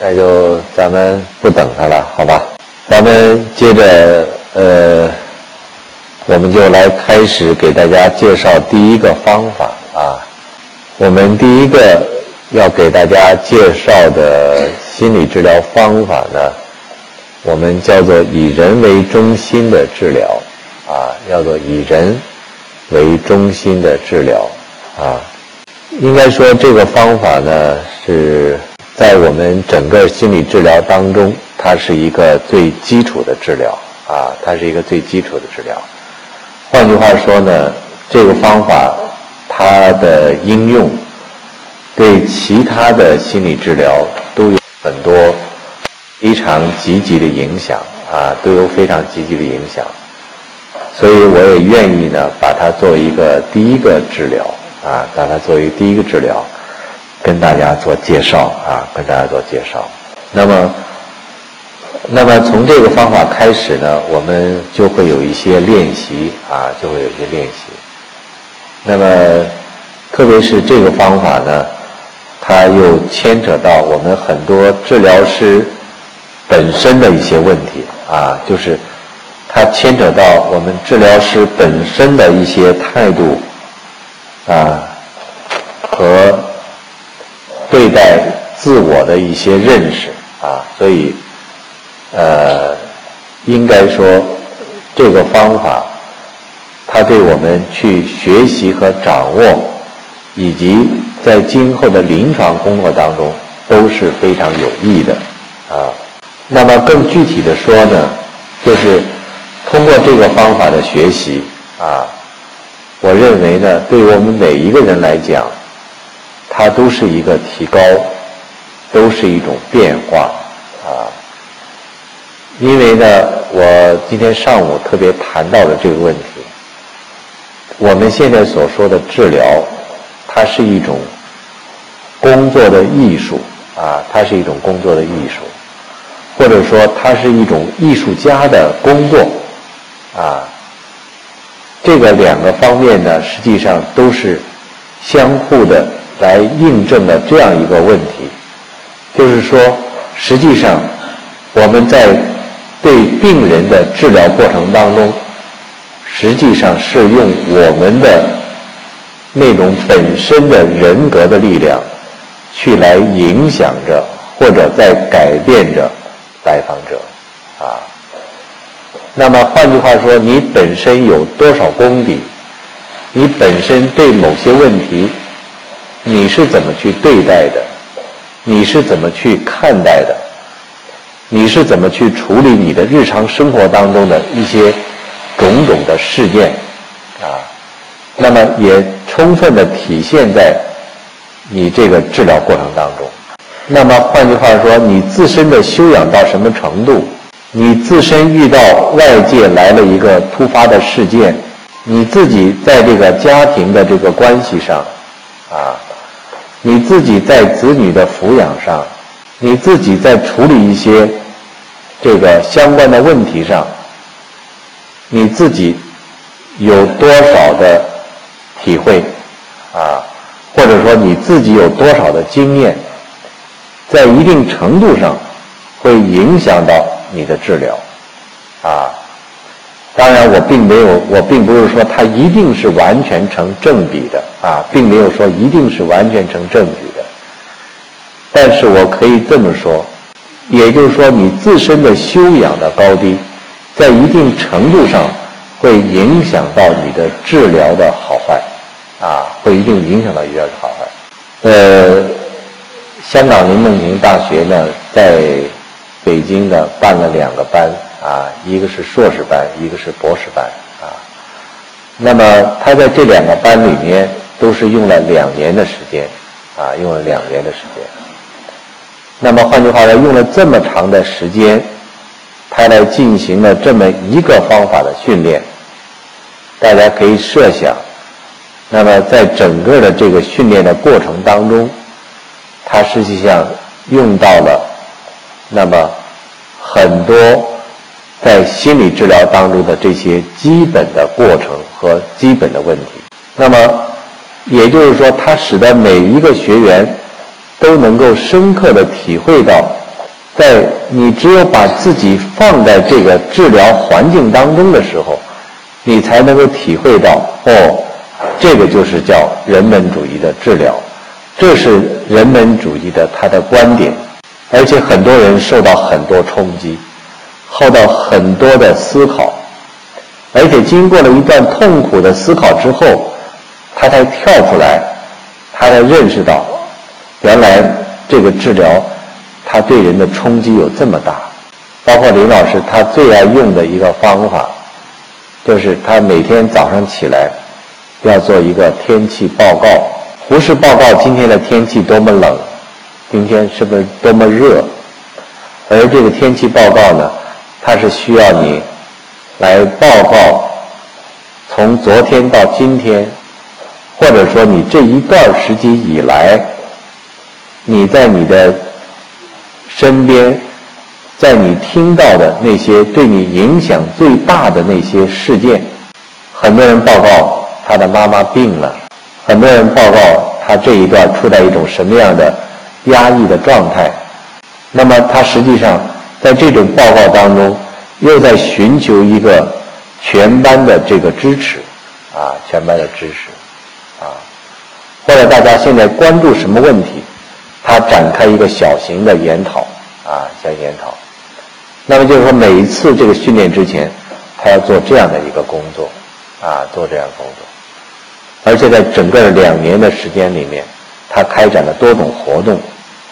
那就咱们不等他了，好吧？咱们接着，呃，我们就来开始给大家介绍第一个方法啊。我们第一个要给大家介绍的心理治疗方法呢，我们叫做以人为中心的治疗啊，叫做以人为中心的治疗啊。应该说，这个方法呢是。在我们整个心理治疗当中，它是一个最基础的治疗啊，它是一个最基础的治疗。换句话说呢，这个方法它的应用对其他的心理治疗都有很多非常积极的影响啊，都有非常积极的影响。所以我也愿意呢，把它作为一个第一个治疗啊，把它作为第一个治疗。跟大家做介绍啊，跟大家做介绍。那么，那么从这个方法开始呢，我们就会有一些练习啊，就会有一些练习。那么，特别是这个方法呢，它又牵扯到我们很多治疗师本身的一些问题啊，就是它牵扯到我们治疗师本身的一些态度啊和。对待自我的一些认识啊，所以，呃，应该说，这个方法，它对我们去学习和掌握，以及在今后的临床工作当中都是非常有益的啊。那么更具体的说呢，就是通过这个方法的学习啊，我认为呢，对于我们每一个人来讲。它都是一个提高，都是一种变化啊。因为呢，我今天上午特别谈到了这个问题。我们现在所说的治疗，它是一种工作的艺术啊，它是一种工作的艺术，或者说它是一种艺术家的工作啊。这个两个方面呢，实际上都是相互的。来印证了这样一个问题，就是说，实际上我们在对病人的治疗过程当中，实际上是用我们的那种本身的人格的力量，去来影响着或者在改变着来访者啊。那么换句话说，你本身有多少功底，你本身对某些问题。你是怎么去对待的？你是怎么去看待的？你是怎么去处理你的日常生活当中的一些种种的事件啊？那么也充分的体现在你这个治疗过程当中。那么换句话说，你自身的修养到什么程度？你自身遇到外界来了一个突发的事件，你自己在这个家庭的这个关系上啊？你自己在子女的抚养上，你自己在处理一些这个相关的问题上，你自己有多少的体会啊？或者说你自己有多少的经验，在一定程度上会影响到你的治疗啊？当然，我并没有，我并不是说它一定是完全成正比的啊，并没有说一定是完全成正比的。但是我可以这么说，也就是说，你自身的修养的高低，在一定程度上会影响到你的治疗的好坏啊，会一定影响到医疗的好坏。呃，香港林梦平大学呢，在北京呢办了两个班。啊，一个是硕士班，一个是博士班啊。那么他在这两个班里面都是用了两年的时间啊，用了两年的时间。那么换句话说，用了这么长的时间，他来进行了这么一个方法的训练。大家可以设想，那么在整个的这个训练的过程当中，他实际上用到了那么很多。在心理治疗当中的这些基本的过程和基本的问题，那么也就是说，它使得每一个学员都能够深刻的体会到在你只有把自己放在这个治疗环境当中的时候，你才能够体会到哦，这个就是叫人本主义的治疗，这是人本主义的他的观点，而且很多人受到很多冲击，耗到很多的思考，而且经过了一段痛苦的思考之后，他才跳出来，他才认识到，原来这个治疗。他对人的冲击有这么大，包括林老师他最爱用的一个方法，就是他每天早上起来要做一个天气报告，不是报告今天的天气多么冷，今天是不是多么热，而这个天气报告呢，它是需要你来报告从昨天到今天，或者说你这一段时间以来，你在你的。身边，在你听到的那些对你影响最大的那些事件，很多人报告他的妈妈病了，很多人报告他这一段处在一种什么样的压抑的状态。那么他实际上在这种报告当中，又在寻求一个全班的这个支持，啊，全班的支持，啊，或者大家现在关注什么问题？他展开一个小型的研讨，啊，小研讨。那么就是说，每一次这个训练之前，他要做这样的一个工作，啊，做这样工作。而且在整个两年的时间里面，他开展了多种活动，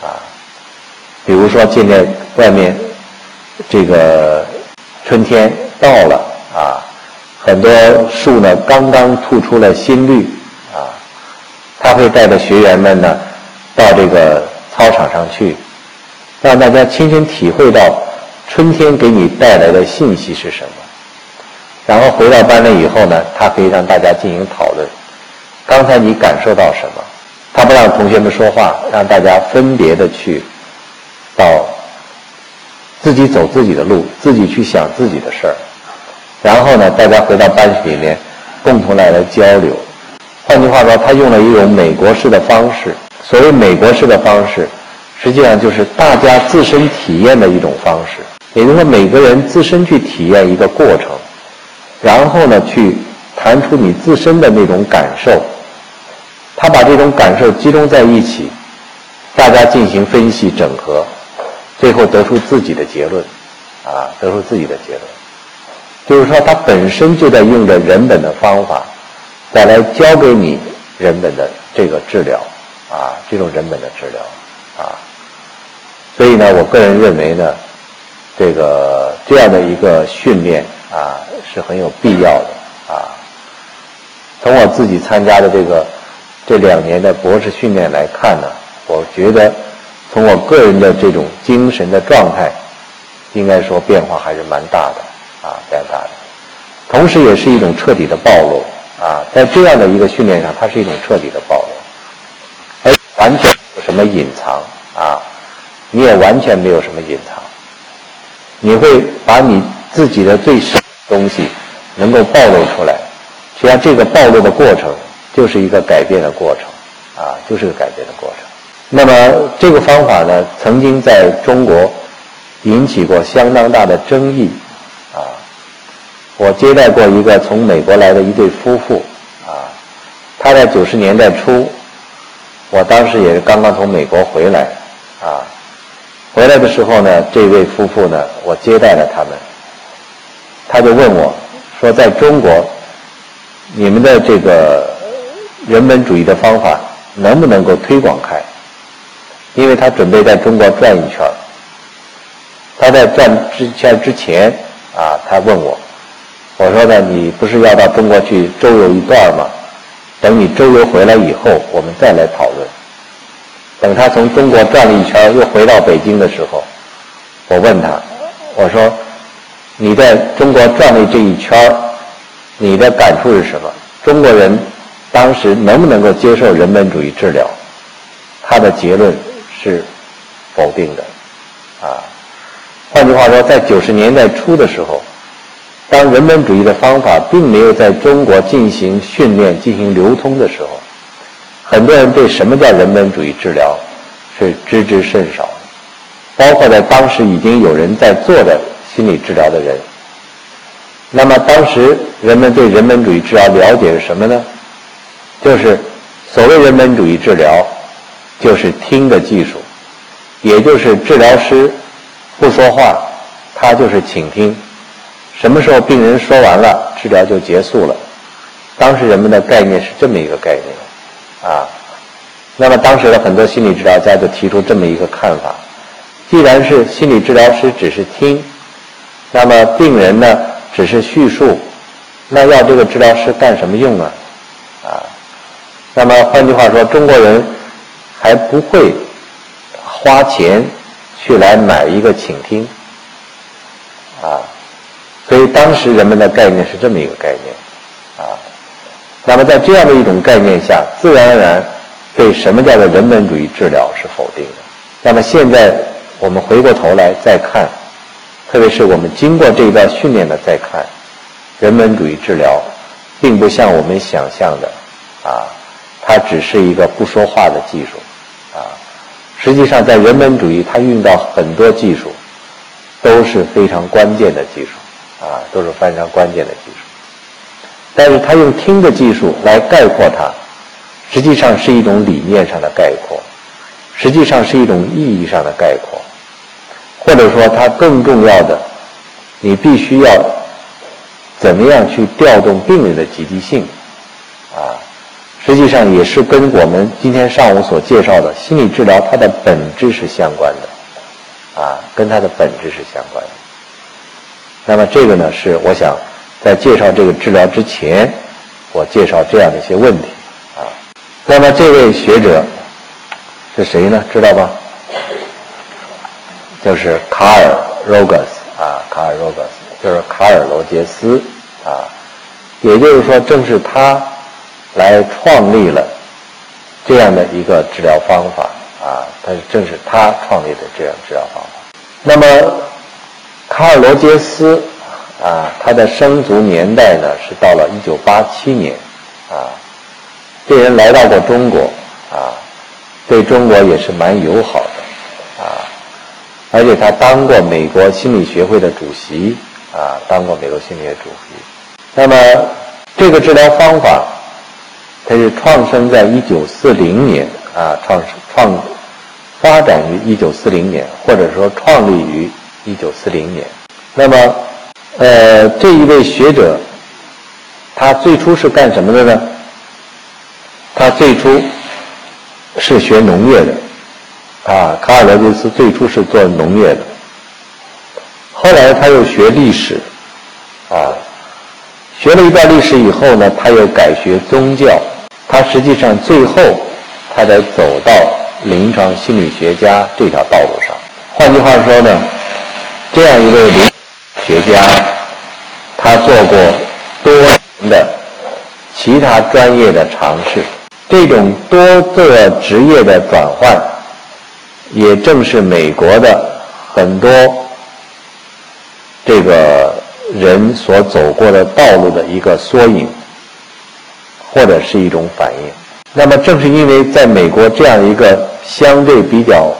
啊，比如说现在外面这个春天到了，啊，很多树呢刚刚吐出了新绿，啊，他会带着学员们呢。到这个操场上去，让大家亲身体会到春天给你带来的信息是什么。然后回到班里以后呢，他可以让大家进行讨论。刚才你感受到什么？他不让同学们说话，让大家分别的去到自己走自己的路，自己去想自己的事儿。然后呢，大家回到班级里面，共同来来交流。换句话说，他用了一种美国式的方式。所谓美国式的方式，实际上就是大家自身体验的一种方式，也就是说每个人自身去体验一个过程，然后呢去谈出你自身的那种感受，他把这种感受集中在一起，大家进行分析整合，最后得出自己的结论，啊，得出自己的结论，就是说他本身就在用着人本的方法，再来教给你人本的这个治疗。啊，这种人本的治疗，啊，所以呢，我个人认为呢，这个这样的一个训练啊，是很有必要的啊。从我自己参加的这个这两年的博士训练来看呢，我觉得从我个人的这种精神的状态，应该说变化还是蛮大的啊，蛮大的。同时，也是一种彻底的暴露啊，在这样的一个训练上，它是一种彻底的暴露。完全没有什么隐藏啊？你也完全没有什么隐藏，你会把你自己的最深的东西能够暴露出来。实际上，这个暴露的过程就是一个改变的过程啊，就是个改变的过程。那么，这个方法呢，曾经在中国引起过相当大的争议啊。我接待过一个从美国来的一对夫妇啊，他在九十年代初。我当时也是刚刚从美国回来，啊，回来的时候呢，这位夫妇呢，我接待了他们，他就问我，说在中国，你们的这个人本主义的方法能不能够推广开？因为他准备在中国转一圈他在转之圈之前，啊，他问我，我说呢，你不是要到中国去周游一段吗？等你周游回来以后，我们再来讨论。等他从中国转了一圈，又回到北京的时候，我问他：“我说，你在中国转了这一圈，你的感触是什么？中国人当时能不能够接受人本主义治疗？”他的结论是否定的。啊，换句话说，在九十年代初的时候。当人本主义的方法并没有在中国进行训练、进行流通的时候，很多人对什么叫人本主义治疗是知之甚少。包括在当时已经有人在做的心理治疗的人。那么当时人们对人本主义治疗了解是什么呢？就是所谓人本主义治疗，就是听的技术，也就是治疗师不说话，他就是倾听。什么时候病人说完了，治疗就结束了。当时人们的概念是这么一个概念，啊，那么当时的很多心理治疗家就提出这么一个看法：既然是心理治疗师只是听，那么病人呢？只是叙述，那要这个治疗师干什么用啊？啊，那么换句话说，中国人还不会花钱去来买一个倾听，啊，所以当时人们的概念是这么一个概念，啊，那么在这样的一种概念下，自然而然对什么叫做人本主义治疗是否定的。那么现在我们回过头来再看。特别是我们经过这一段训练的再看，人本主义治疗，并不像我们想象的，啊，它只是一个不说话的技术，实际上在人本主义，它用到很多技术，都是非常关键的技术，啊，都是非常关键的技术。但是他用听的技术来概括它，实际上是一种理念上的概括，实际上是一种意义上的概括。或者说，它更重要的，你必须要怎么样去调动病人的积极性，啊，实际上也是跟我们今天上午所介绍的心理治疗它的本质是相关的，啊，跟它的本质是相关的。那么这个呢，是我想在介绍这个治疗之前，我介绍这样的一些问题，啊，那么这位学者是谁呢？知道吧？就是卡尔·罗格斯啊，卡尔·罗格斯就是卡尔·罗杰斯啊，也就是说，正是他来创立了这样的一个治疗方法啊，他正是他创立的这样治疗方法。那么，卡尔·罗杰斯啊，他的生卒年代呢是到了一九八七年啊，这人来到过中国啊，对中国也是蛮友好的啊。而且他当过美国心理学会的主席，啊，当过美国心理学主席。那么这个治疗方法，它是创生在一九四零年，啊，创创发展于一九四零年，或者说创立于一九四零年。那么，呃，这一位学者，他最初是干什么的呢？他最初是学农业的。啊，卡尔罗杰斯最初是做农业的，后来他又学历史，啊，学了一段历史以后呢，他又改学宗教，他实际上最后他才走到临床心理学家这条道路上。换句话说呢，这样一位临学家，他做过多年的其他专业的尝试，这种多个职业的转换。也正是美国的很多这个人所走过的道路的一个缩影，或者是一种反应。那么，正是因为在美国这样一个相对比较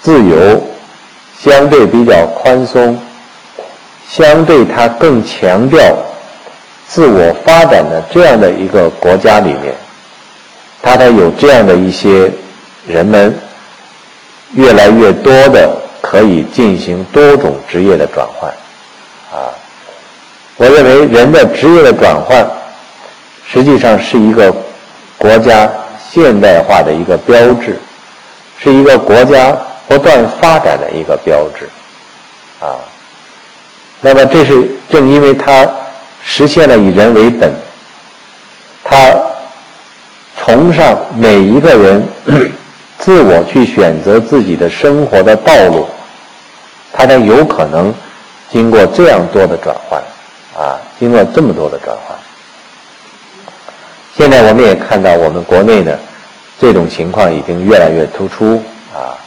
自由、相对比较宽松、相对它更强调自我发展的这样的一个国家里面，它才有这样的一些人们。越来越多的可以进行多种职业的转换，啊，我认为人的职业的转换，实际上是一个国家现代化的一个标志，是一个国家不断发展的一个标志，啊，那么这是正因为它实现了以人为本，它崇尚每一个人。自我去选择自己的生活的道路，它才有可能经过这样多的转换，啊，经过这么多的转换。现在我们也看到，我们国内呢，这种情况已经越来越突出，啊，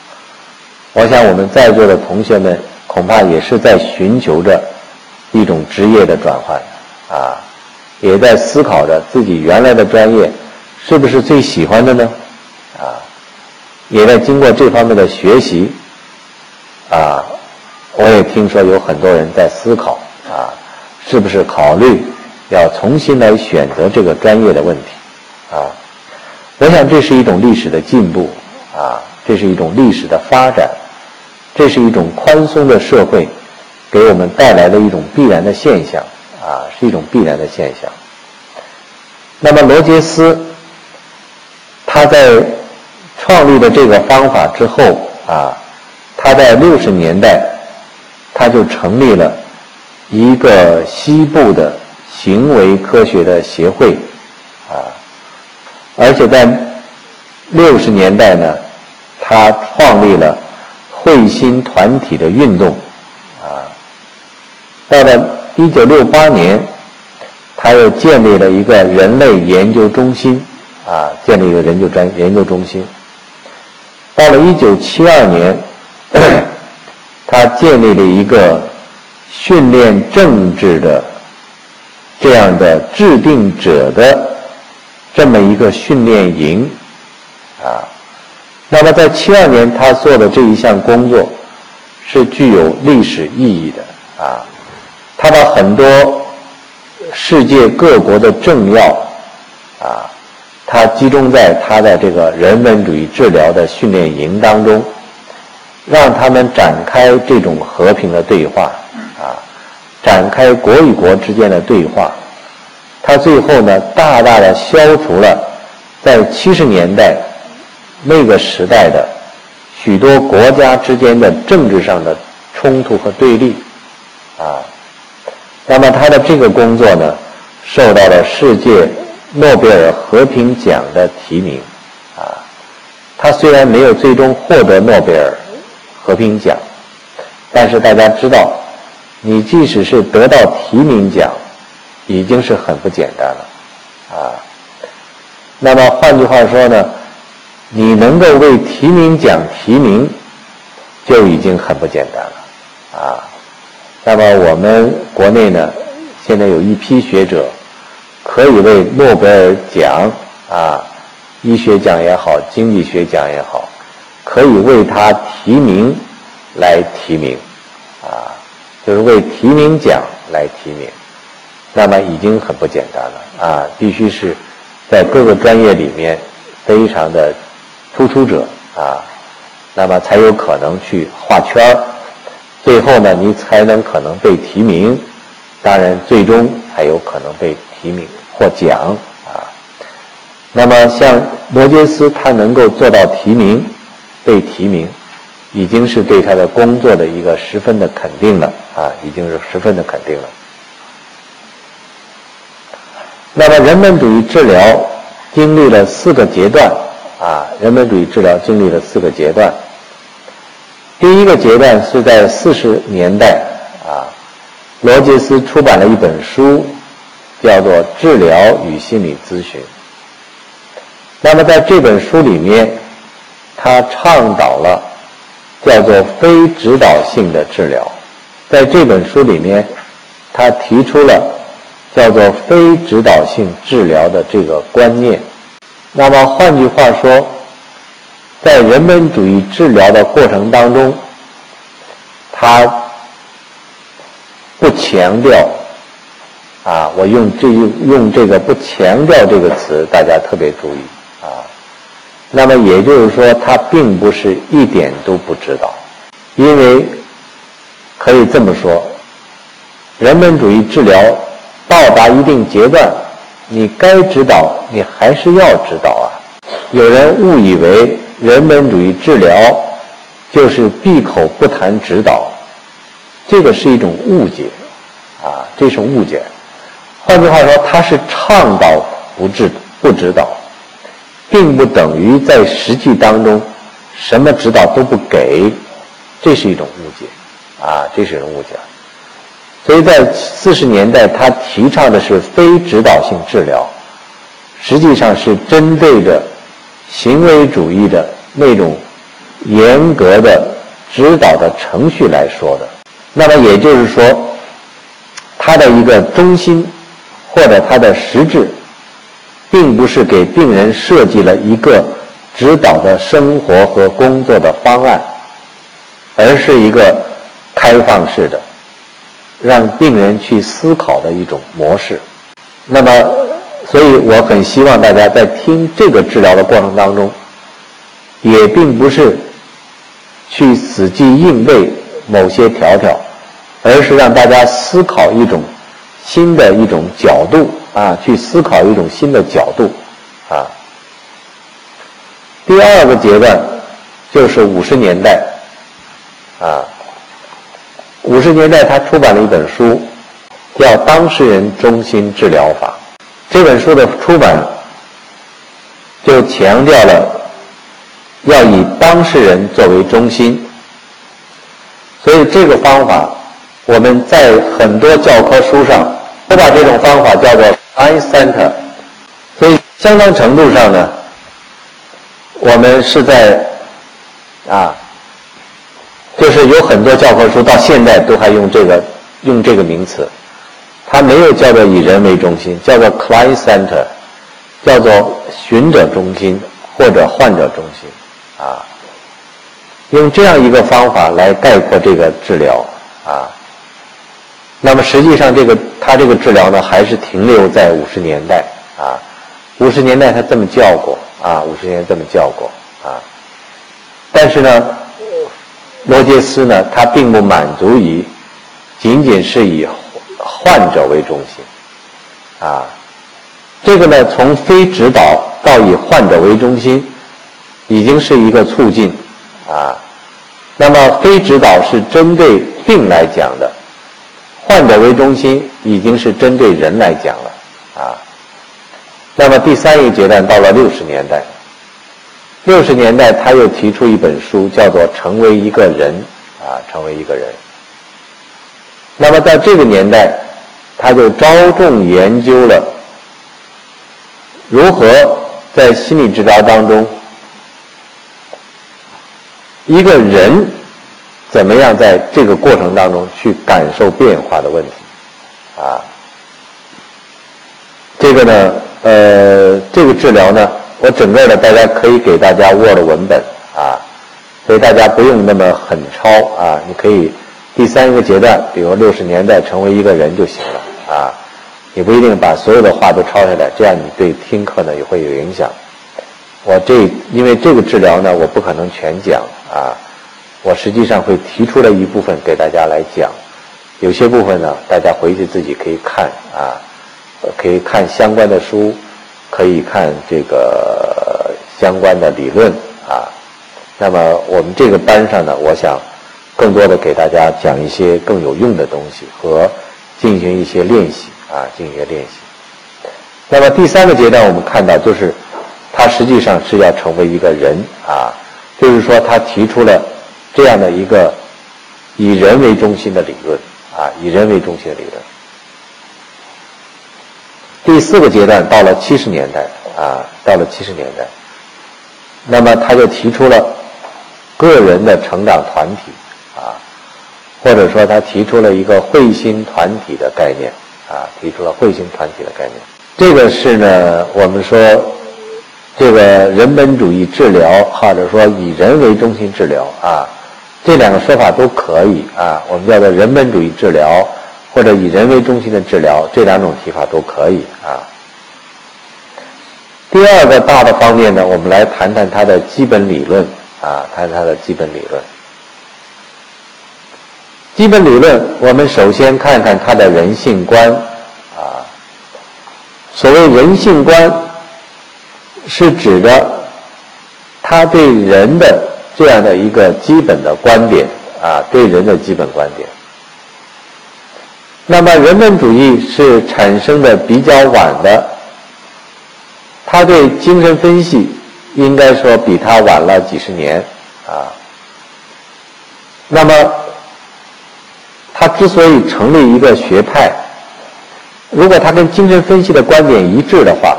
我想我们在座的同学们恐怕也是在寻求着一种职业的转换，啊，也在思考着自己原来的专业是不是最喜欢的呢？啊。也在经过这方面的学习，啊，我也听说有很多人在思考啊，是不是考虑要重新来选择这个专业的问题啊？我想这是一种历史的进步啊，这是一种历史的发展，这是一种宽松的社会给我们带来的一种必然的现象啊，是一种必然的现象。那么罗杰斯他在创立了这个方法之后啊，他在六十年代他就成立了一个西部的行为科学的协会啊。而且在六十年代呢，他创立了慧心团体的运动，啊，到了一九六八年，他又建立了一个人类研究中心，啊，建立一个研究专研究中心。到了一九七二年，他建立了一个训练政治的这样的制定者的。这么一个训练营，啊，那么在七二年他做的这一项工作是具有历史意义的，啊，他把很多世界各国的政要，啊，他集中在他的这个人文主义治疗的训练营当中，让他们展开这种和平的对话，展开国与国之间的对话。他最后呢，大大的消除了在七十年代那个时代的许多国家之间的政治上的冲突和对立，啊，那么他的这个工作呢，受到了世界诺贝尔和平奖的提名，啊，他虽然没有最终获得诺贝尔和平奖，但是大家知道，你即使是得到提名奖。已经是很不简单了，啊，那么换句话说呢，你能够为提名奖提名，就已经很不简单了，啊，那么我们国内呢，现在有一批学者可以为诺贝尔奖啊，医学奖也好，经济学奖也好，可以为他提名来提名，啊，就是为提名奖来提名。那么已经很不简单了啊！必须是在各个专业里面非常的突出者啊，那么才有可能去画圈儿，最后呢，你才能可能被提名，当然最终还有可能被提名获奖啊。那么像罗杰斯他能够做到提名、被提名，已经是对他的工作的一个十分的肯定了啊，已经是十分的肯定了。那么，人本主义治疗经历了四个阶段啊。人本主义治疗经历了四个阶段。第一个阶段是在四十年代啊，罗杰斯出版了一本书，叫做《治疗与心理咨询》。那么，在这本书里面，他倡导了叫做非指导性的治疗。在这本书里面，他提出了。叫做非指导性治疗的这个观念，那么换句话说，在人本主义治疗的过程当中，他不强调啊，我用这用这个不强调这个词，大家特别注意啊。那么也就是说，他并不是一点都不知道，因为可以这么说，人本主义治疗。到达一定阶段，你该指导，你还是要指导啊。有人误以为人本主义治疗就是闭口不谈指导，这个是一种误解啊，这是误解。换句话说，他是倡导不治不指导，并不等于在实际当中什么指导都不给，这是一种误解啊，这是一种误解。所以在四十年代，他提倡的是非指导性治疗，实际上是针对着行为主义的那种严格的指导的程序来说的。那么也就是说，他的一个中心或者他的实质，并不是给病人设计了一个指导的生活和工作的方案，而是一个开放式的，让病人去思考的一种模式。那么，所以我很希望大家在听这个治疗的过程当中，也并不是去死记硬背某些条条，而是让大家思考一种新的一种角度啊，去思考一种新的角度啊。第二个阶段就是五十年代啊，五十年代他出版了一本书。叫当事人中心治疗法，这本书的出版就强调了要以当事人作为中心，所以这个方法我们在很多教科书上都把这种方法叫做 I Center，所以相当程度上呢，我们是在啊，就是有很多教科书到现在都还用这个用这个名词。它没有叫做以人为中心，叫做 client center，叫做寻者中心或者患者中心，啊，用这样一个方法来概括这个治疗，啊，那么实际上这个他这个治疗呢，还是停留在五十年代，啊，五十年代他这么叫过，啊，五十年代这么叫过，啊，但是呢，罗杰斯呢，他并不满足于仅仅是以。患者为中心，啊，这个呢，从非指导到以患者为中心，已经是一个促进，啊，那么非指导是针对病来讲的，患者为中心已经是针对人来讲了，啊，那么第三一阶段到了六十年代，六十年代他又提出一本书，叫做《成为一个人》，啊，成为一个人。那么在这个年代，他就着重研究了如何在心理治疗当中，一个人怎么样在这个过程当中去感受变化的问题，啊，这个呢，呃，这个治疗呢，我整个的大家可以给大家 Word 文本啊，所以大家不用那么很抄啊，你可以。第三个阶段，比如六十年代成为一个人就行了啊，你不一定把所有的话都抄下来，这样你对听课呢也会有影响。我这因为这个治疗呢，我不可能全讲啊，我实际上会提出了一部分给大家来讲，有些部分呢，大家回去自己可以看啊，可以看相关的书，可以看这个相关的理论啊。那么我们这个班上呢，我想。更多的给大家讲一些更有用的东西和进行一些练习啊，进行一些练习。那么第三个阶段，我们看到就是他实际上是要成为一个人啊，就是说他提出了这样的一个以人为中心的理论啊，以人为中心的理论。第四个阶段到了七十年代啊，到了七十年代，那么他就提出了个人的成长团体啊。或者说，他提出了一个慧心团体的概念，啊，提出了慧心团体的概念。这个是呢，我们说这个人本主义治疗，或者说以人为中心治疗，啊，这两个说法都可以啊。我们叫做人本主义治疗，或者以人为中心的治疗，这两种提法都可以啊。第二个大的方面呢，我们来谈谈它的基本理论，啊，谈它的基本理论。基本理论，我们首先看看他的人性观，啊，所谓人性观，是指的他对人的这样的一个基本的观点，啊，对人的基本观点。那么人本主义是产生的比较晚的，他对精神分析应该说比他晚了几十年，啊，那么。他之所以成立一个学派，如果他跟精神分析的观点一致的话，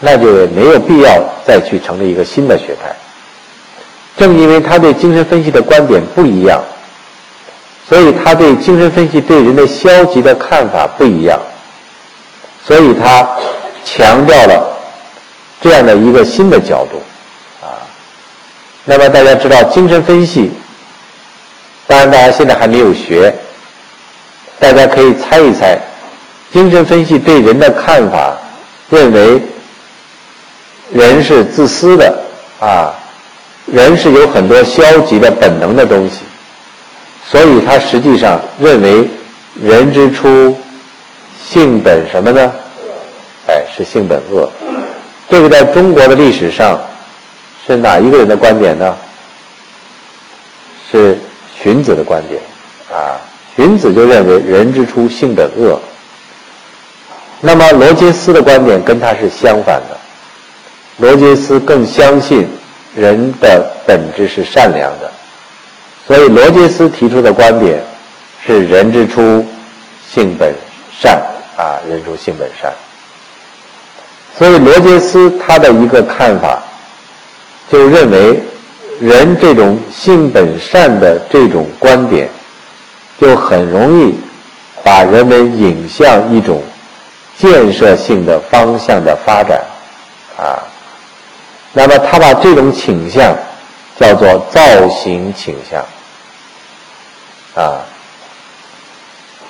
那就没有必要再去成立一个新的学派。正因为他对精神分析的观点不一样，所以他对精神分析对人的消极的看法不一样，所以他强调了这样的一个新的角度。啊。那么大家知道，精神分析当然，大家现在还没有学，大家可以猜一猜，精神分析对人的看法，认为人是自私的啊，人是有很多消极的本能的东西，所以他实际上认为人之初性本什么呢？哎，是性本恶。这个在中国的历史上是哪一个人的观点呢？是荀子的观点啊。荀子就认为人之初性本恶。那么罗杰斯的观点跟他是相反的。罗杰斯更相信人的本质是善良的，所以罗杰斯提出的观点是人之初性本善啊，人之初性本善。所以罗杰斯他的一个看法，就认为人这种性本善的这种观点，就很容易把人们引向一种建设性的方向的发展，啊，那么他把这种倾向叫做造型倾向，啊，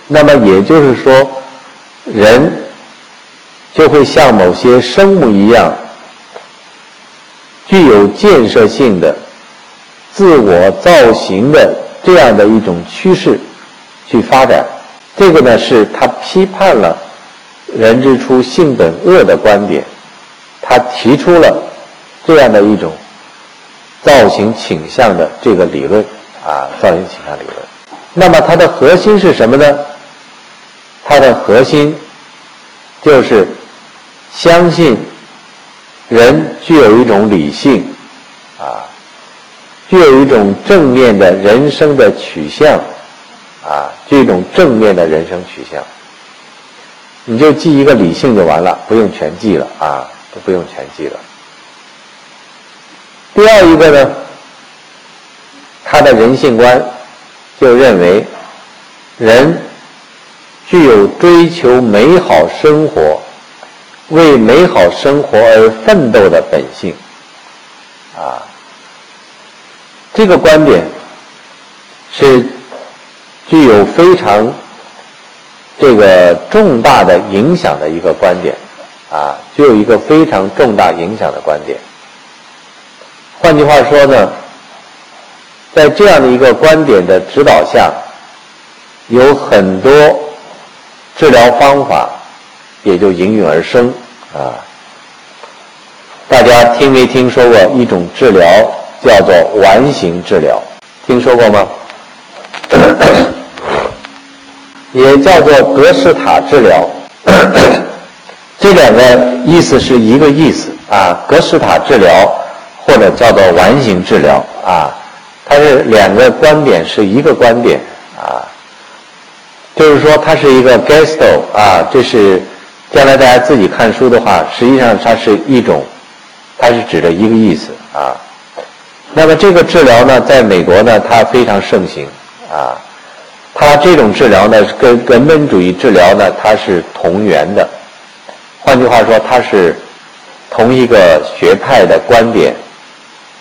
那么也就是说人。就会像某些生物一样，具有建设性的、自我造型的这样的一种趋势去发展。这个呢，是他批判了“人之初，性本恶”的观点，他提出了这样的一种造型倾向的这个理论啊，造型倾向理论。那么它的核心是什么呢？它的核心就是。相信人具有一种理性，啊，具有一种正面的人生的取向，啊，这种正面的人生取向，你就记一个理性就完了，不用全记了啊，都不用全记了。第二一个呢，他的人性观就认为人具有追求美好生活。为美好生活而奋斗的本性，啊，这个观点是具有非常这个重大的影响的一个观点，啊，具有一个非常重大影响的观点。换句话说呢，在这样的一个观点的指导下，有很多治疗方法。也就应运而生啊！大家听没听说过一种治疗叫做完形治疗？听说过吗？也叫做格式塔治疗。这两个意思是一个意思啊，格式塔治疗或者叫做完形治疗啊，它是两个观点是一个观点啊，就是说它是一个 gesto 啊，这是。将来大家自己看书的话，实际上它是一种，它是指的一个意思啊。那么这个治疗呢，在美国呢，它非常盛行啊。它这种治疗呢，跟人本主义治疗呢，它是同源的。换句话说，它是同一个学派的观点。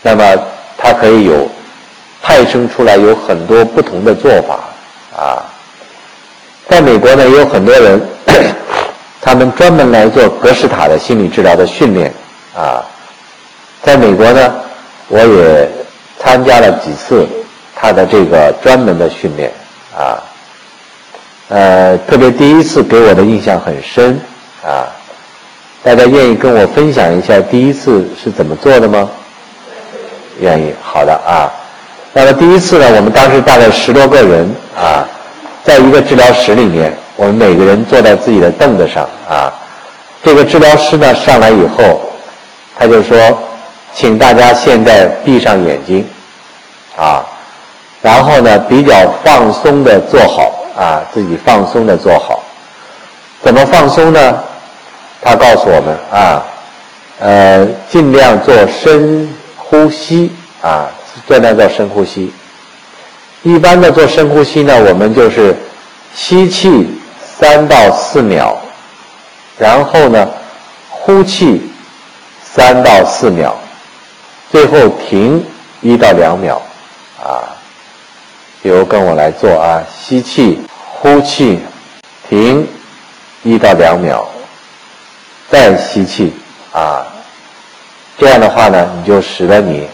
那么它可以有派生出来有很多不同的做法啊。在美国呢，也有很多人。他们专门来做格式塔的心理治疗的训练，啊，在美国呢，我也参加了几次他的这个专门的训练，啊，呃，特别第一次给我的印象很深，啊，大家愿意跟我分享一下第一次是怎么做的吗？愿意，好的啊。那么第一次呢，我们当时大概十多个人啊，在一个治疗室里面。我们每个人坐在自己的凳子上啊，这个治疗师呢上来以后，他就说，请大家现在闭上眼睛，啊，然后呢比较放松的坐好啊，自己放松的坐好。怎么放松呢？他告诉我们啊，呃，尽量做深呼吸啊，尽量做深呼吸。一般的做深呼吸呢，我们就是吸气。三到四秒，然后呢，呼气三到四秒，最后停一到两秒，啊，比如跟我来做啊，吸气，呼气，停一到两秒，再吸气啊。这样的话呢，你就使得你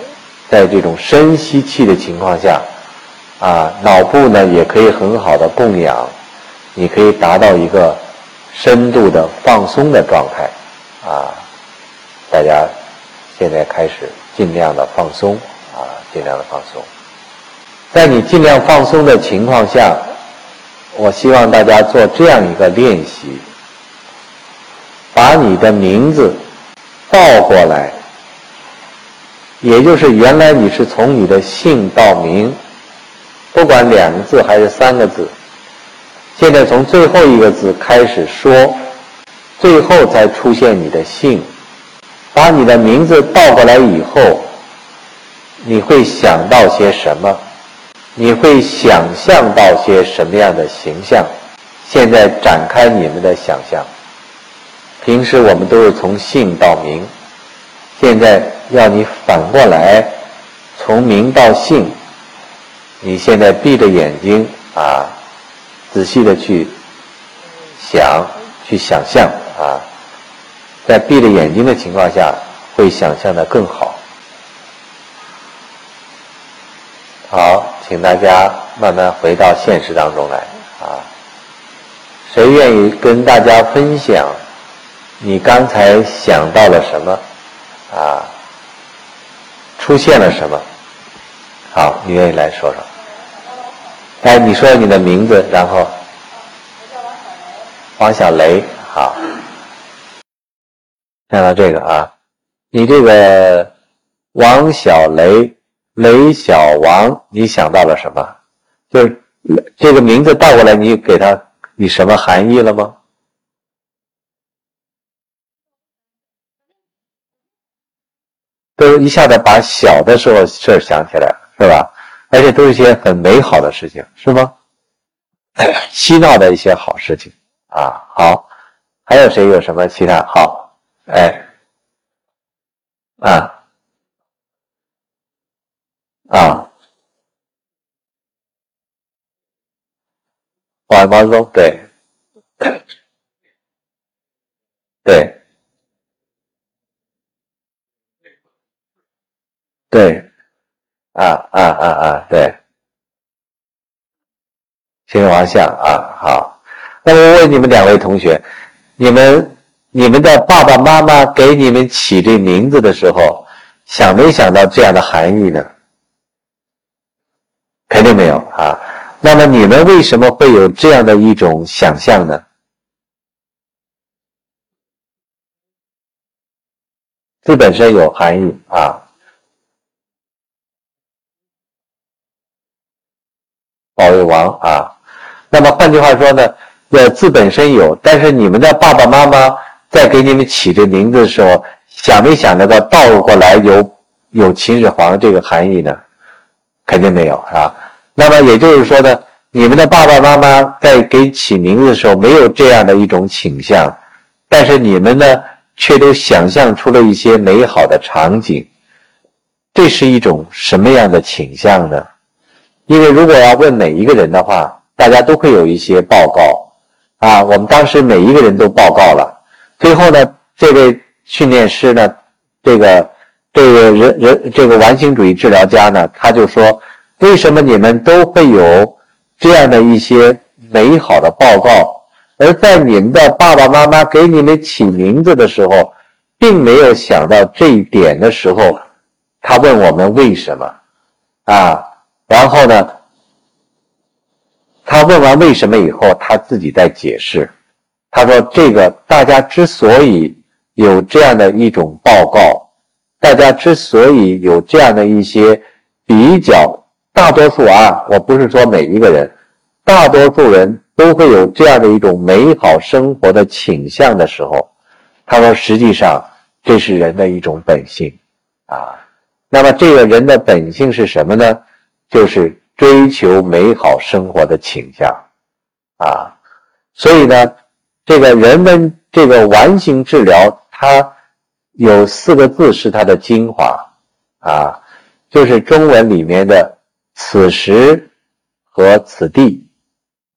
在这种深吸气的情况下，啊，脑部呢也可以很好的供氧，你可以达到一个深度的放松的状态，啊，大家现在开始尽量的放松，啊，尽量的放松。在你尽量放松的情况下，我希望大家做这样一个练习，把你的名字倒过来。也就是原来你是从你的姓到名，不管两个字还是三个字，现在从最后一个字开始说，最后才出现你的姓，把你的名字倒过来以后，你会想到些什么？你会想象到些什么样的形象？现在展开你们的想象。平时我们都是从姓到名，现在。要你反过来，从名到姓。你现在闭着眼睛啊，仔细的去想，去想象啊，在闭着眼睛的情况下，会想象的更好。好，请大家慢慢回到现实当中来啊。谁愿意跟大家分享你刚才想到了什么啊？出现了什么？好，你愿意来说说？哎，你说你的名字，然后。王小雷。好。看到这个啊，你这个王小雷，雷小王，你想到了什么？就是这个名字倒过来，你给他你什么含义了吗？都一下子把小的时候事儿想起来，是吧？而且都是一些很美好的事情，是吗？嬉闹的一些好事情啊。好，还有谁有什么其他？好，哎，啊，啊，王王松，对，对。对，啊啊啊啊，对，秦王像啊，好。那我问你们两位同学，你们你们的爸爸妈妈给你们起这名字的时候，想没想到这样的含义呢？肯定没有啊。那么你们为什么会有这样的一种想象呢？字本身有含义啊。保卫王啊，那么换句话说呢，呃，字本身有，但是你们的爸爸妈妈在给你们起这名字的时候，想没想得到倒过来有有秦始皇这个含义呢？肯定没有，是吧？那么也就是说呢，你们的爸爸妈妈在给起名字的时候没有这样的一种倾向，但是你们呢，却都想象出了一些美好的场景，这是一种什么样的倾向呢？因为如果要问每一个人的话，大家都会有一些报告啊。我们当时每一个人都报告了，最后呢，这位训练师呢，这个这个人人这个完形主义治疗家呢，他就说：为什么你们都会有这样的一些美好的报告，而在你们的爸爸妈妈给你们起名字的时候，并没有想到这一点的时候，他问我们为什么啊？然后呢，他问完为什么以后，他自己在解释。他说：“这个大家之所以有这样的一种报告，大家之所以有这样的一些比较，大多数啊，我不是说每一个人，大多数人都会有这样的一种美好生活的倾向的时候，他说，实际上这是人的一种本性啊。那么这个人的本性是什么呢？”就是追求美好生活的倾向，啊，所以呢，这个人们这个完形治疗，它有四个字是它的精华，啊，就是中文里面的“此时和此地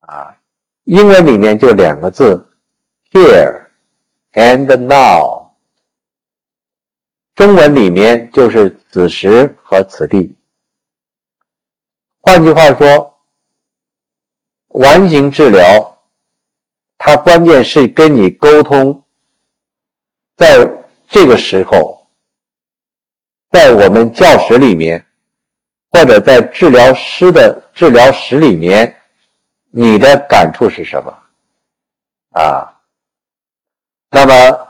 啊，英文里面就两个字，here and now。中文里面就是此时和此地。换句话说，完形治疗，它关键是跟你沟通，在这个时候，在我们教室里面，或者在治疗师的治疗室里面，你的感触是什么？啊，那么。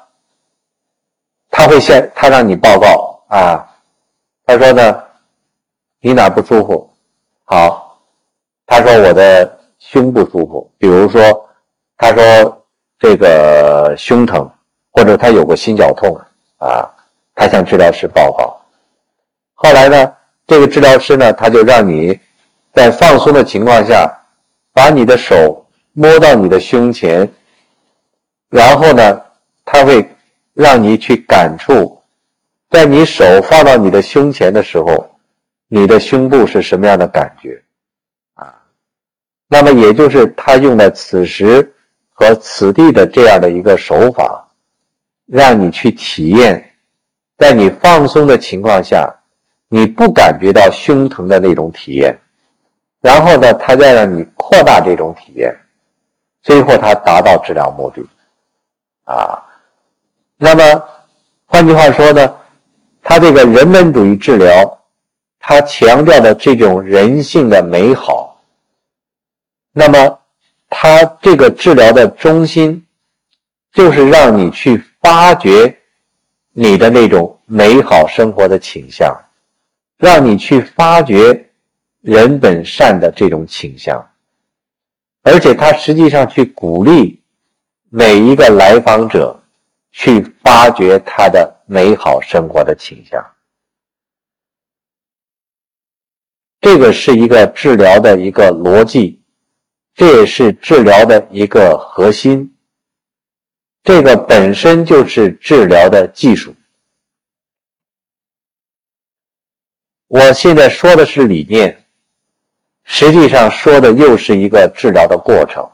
他会先，他让你报告啊，他说呢，你哪不舒服？好，他说我的胸不舒服，比如说，他说这个胸疼，或者他有个心绞痛啊，他向治疗师报告。后来呢，这个治疗师呢，他就让你在放松的情况下，把你的手摸到你的胸前，然后呢，他会。让你去感触，在你手放到你的胸前的时候，你的胸部是什么样的感觉？啊，那么也就是他用的此时和此地的这样的一个手法，让你去体验，在你放松的情况下，你不感觉到胸疼的那种体验，然后呢，他再让你扩大这种体验，最后他达到治疗目的，啊。那么，换句话说呢，他这个人本主义治疗，他强调的这种人性的美好。那么，他这个治疗的中心，就是让你去发掘你的那种美好生活的倾向，让你去发掘人本善的这种倾向，而且他实际上去鼓励每一个来访者。去发掘他的美好生活的倾向，这个是一个治疗的一个逻辑，这也是治疗的一个核心，这个本身就是治疗的技术。我现在说的是理念，实际上说的又是一个治疗的过程。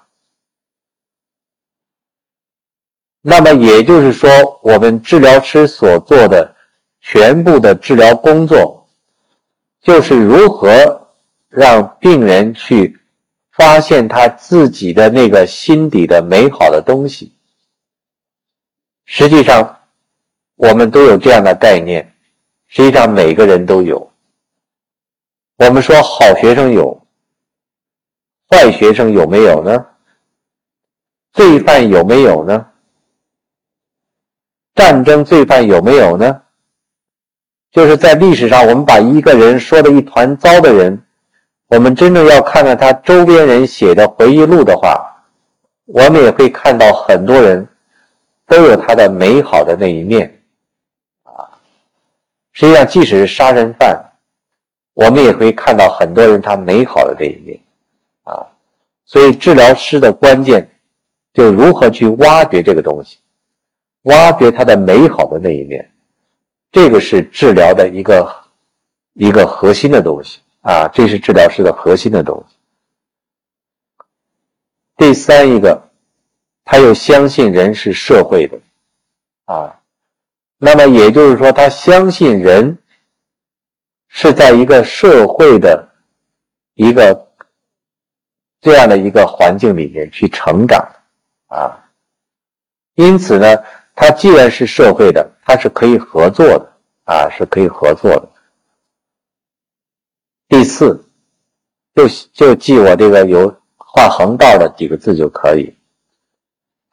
那么也就是说，我们治疗师所做的全部的治疗工作，就是如何让病人去发现他自己的那个心底的美好的东西。实际上，我们都有这样的概念，实际上每个人都有。我们说好学生有，坏学生有没有呢？罪犯有没有呢？战争罪犯有没有呢？就是在历史上，我们把一个人说的一团糟的人，我们真正要看看他周边人写的回忆录的话，我们也会看到很多人都有他的美好的那一面啊。实际上，即使是杀人犯，我们也会看到很多人他美好的那一面啊。所以，治疗师的关键就如何去挖掘这个东西。挖掘他的美好的那一面，这个是治疗的一个一个核心的东西啊，这是治疗师的核心的东西。第三一个，他又相信人是社会的啊，那么也就是说，他相信人是在一个社会的一个这样的一个环境里面去成长啊，因此呢。它既然是社会的，它是可以合作的啊，是可以合作的。第四，就就记我这个有画横道的几个字就可以。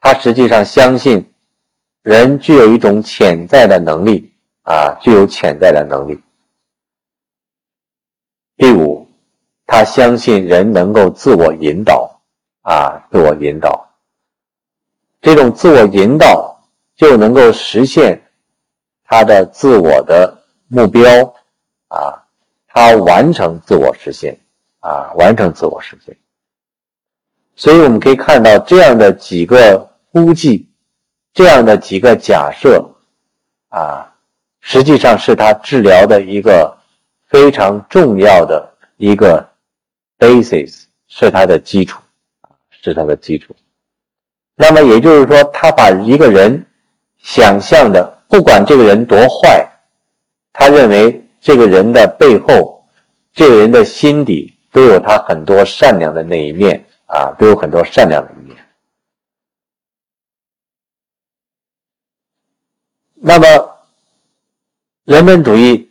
他实际上相信人具有一种潜在的能力啊，具有潜在的能力。第五，他相信人能够自我引导啊，自我引导。这种自我引导。就能够实现他的自我的目标啊，他完成自我实现啊，完成自我实现。所以我们可以看到这样的几个估计，这样的几个假设啊，实际上是他治疗的一个非常重要的一个 basis，是他的基础，是他的基础。那么也就是说，他把一个人想象的，不管这个人多坏，他认为这个人的背后，这个人的心底都有他很多善良的那一面啊，都有很多善良的一面。那么，人本主义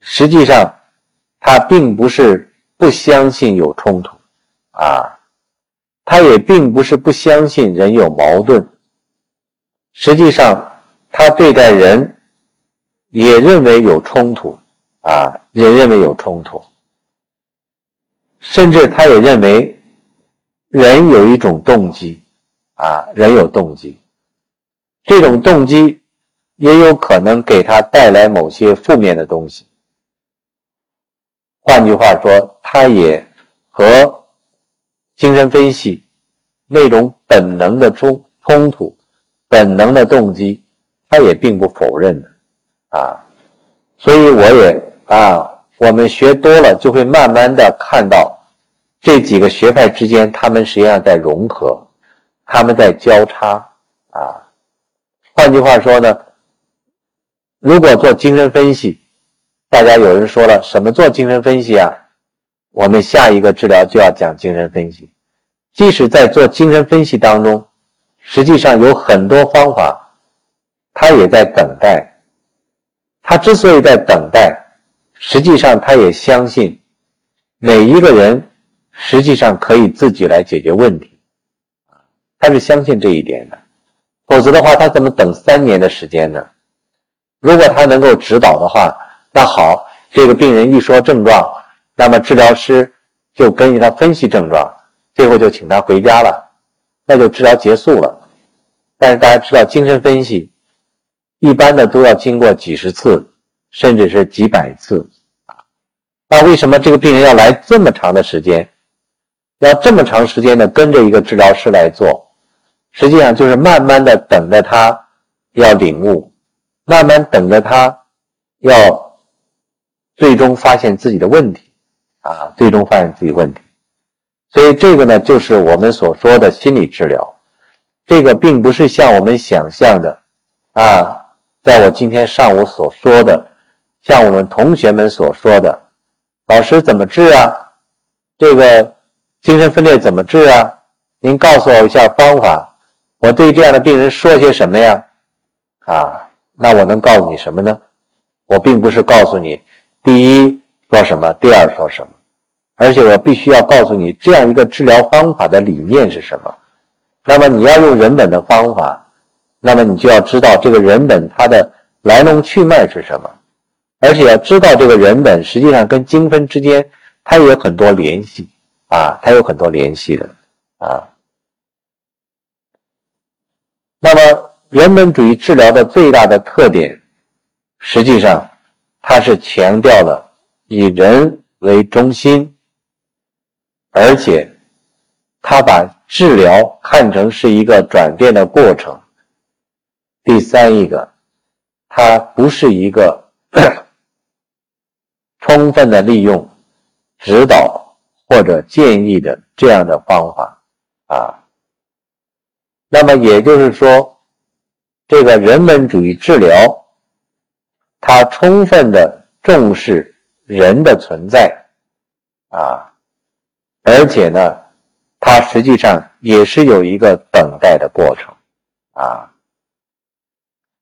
实际上，他并不是不相信有冲突啊。他也并不是不相信人有矛盾，实际上，他对待人也认为有冲突，啊，也认为有冲突，甚至他也认为人有一种动机，啊，人有动机，这种动机也有可能给他带来某些负面的东西。换句话说，他也和。精神分析那种本能的冲冲突、本能的动机，他也并不否认的啊。所以我也啊，我们学多了就会慢慢的看到这几个学派之间，他们实际上在融合，他们在交叉啊。换句话说呢，如果做精神分析，大家有人说了，什么做精神分析啊？我们下一个治疗就要讲精神分析，即使在做精神分析当中，实际上有很多方法，他也在等待。他之所以在等待，实际上他也相信每一个人实际上可以自己来解决问题，他是相信这一点的。否则的话，他怎么等三年的时间呢？如果他能够指导的话，那好，这个病人一说症状。那么治疗师就根据他分析症状，最后就请他回家了，那就治疗结束了。但是大家知道，精神分析一般的都要经过几十次，甚至是几百次啊。那为什么这个病人要来这么长的时间，要这么长时间的跟着一个治疗师来做？实际上就是慢慢的等着他要领悟，慢慢等着他要最终发现自己的问题。啊，最终发现自己问题，所以这个呢，就是我们所说的心理治疗。这个并不是像我们想象的，啊，在我今天上午所说的，像我们同学们所说的，老师怎么治啊？这个精神分裂怎么治啊？您告诉我一下方法，我对这样的病人说些什么呀？啊，那我能告诉你什么呢？我并不是告诉你，第一说什么，第二说什么。而且我必须要告诉你，这样一个治疗方法的理念是什么。那么你要用人本的方法，那么你就要知道这个人本它的来龙去脉是什么，而且要知道这个人本实际上跟精分之间它有很多联系啊，它有很多联系的啊。那么人本主义治疗的最大的特点，实际上它是强调了以人为中心。而且，他把治疗看成是一个转变的过程。第三一个，它不是一个 充分的利用指导或者建议的这样的方法啊。那么也就是说，这个人本主义治疗，它充分的重视人的存在啊。而且呢，它实际上也是有一个等待的过程，啊，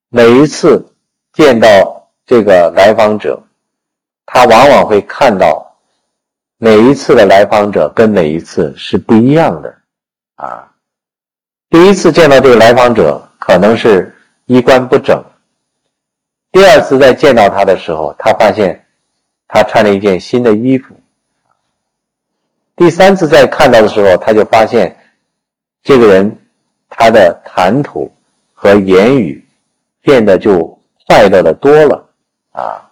每一次见到这个来访者，他往往会看到每一次的来访者跟每一次是不一样的，啊，第一次见到这个来访者可能是衣冠不整，第二次再见到他的时候，他发现他穿了一件新的衣服。第三次再看到的时候，他就发现，这个人他的谈吐和言语变得就快乐的多了啊。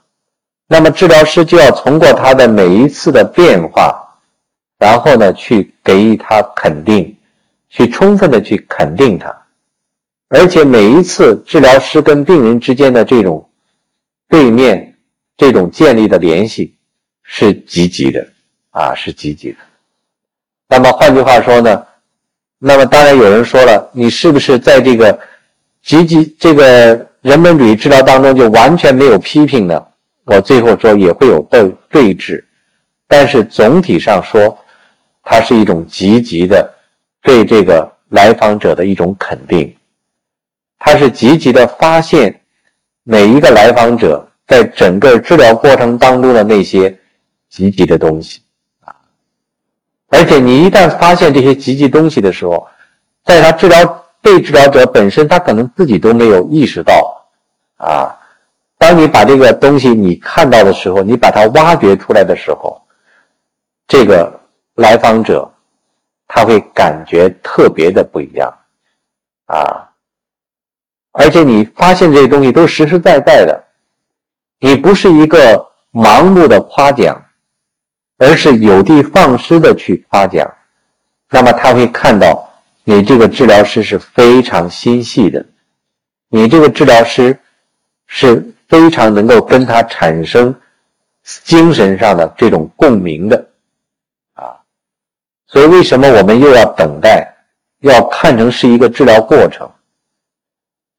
那么治疗师就要通过他的每一次的变化，然后呢去给予他肯定，去充分的去肯定他，而且每一次治疗师跟病人之间的这种对面这种建立的联系是积极的啊，是积极的。那么换句话说呢，那么当然有人说了，你是不是在这个积极这个人本主义治疗当中就完全没有批评呢？我最后说也会有对对峙，但是总体上说，它是一种积极的对这个来访者的一种肯定，它是积极的发现每一个来访者在整个治疗过程当中的那些积极的东西，而且你一旦发现这些积极东西的时候，在他治疗被治疗者本身，他可能自己都没有意识到啊。当你把这个东西你看到的时候，你把它挖掘出来的时候，这个来访者他会感觉特别的不一样啊！而且你发现这些东西都实实在在的，你不是一个盲目的夸奖，而是有的放矢的去夸奖，那么他会看到你这个治疗师是非常心细的，你这个治疗师是。非常能够跟他产生精神上的这种共鸣的啊，所以为什么我们又要等待，要看成是一个治疗过程？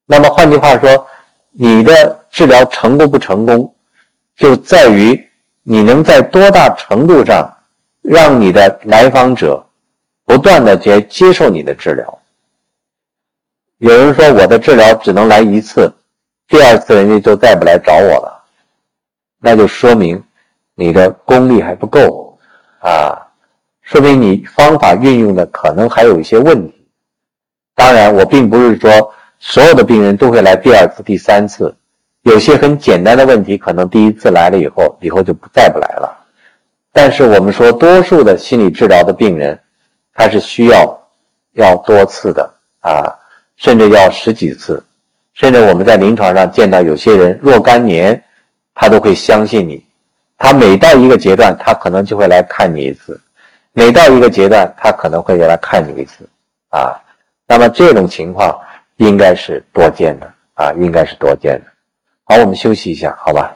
那么换句话说，你的治疗成功不成功，就在于你能在多大程度上让你的来访者不断的接接受你的治疗。有人说我的治疗只能来一次。第二次人家就再不来找我了，那就说明你的功力还不够啊，说明你方法运用的可能还有一些问题。当然，我并不是说所有的病人都会来第二次、第三次，有些很简单的问题，可能第一次来了以后，以后就不再不来了。但是我们说，多数的心理治疗的病人，他是需要要多次的啊，甚至要十几次。甚至我们在临床上见到有些人若干年，他都会相信你。他每到一个阶段，他可能就会来看你一次；每到一个阶段，他可能会来看你一次。啊，那么这种情况应该是多见的啊，应该是多见的。好，我们休息一下，好吧。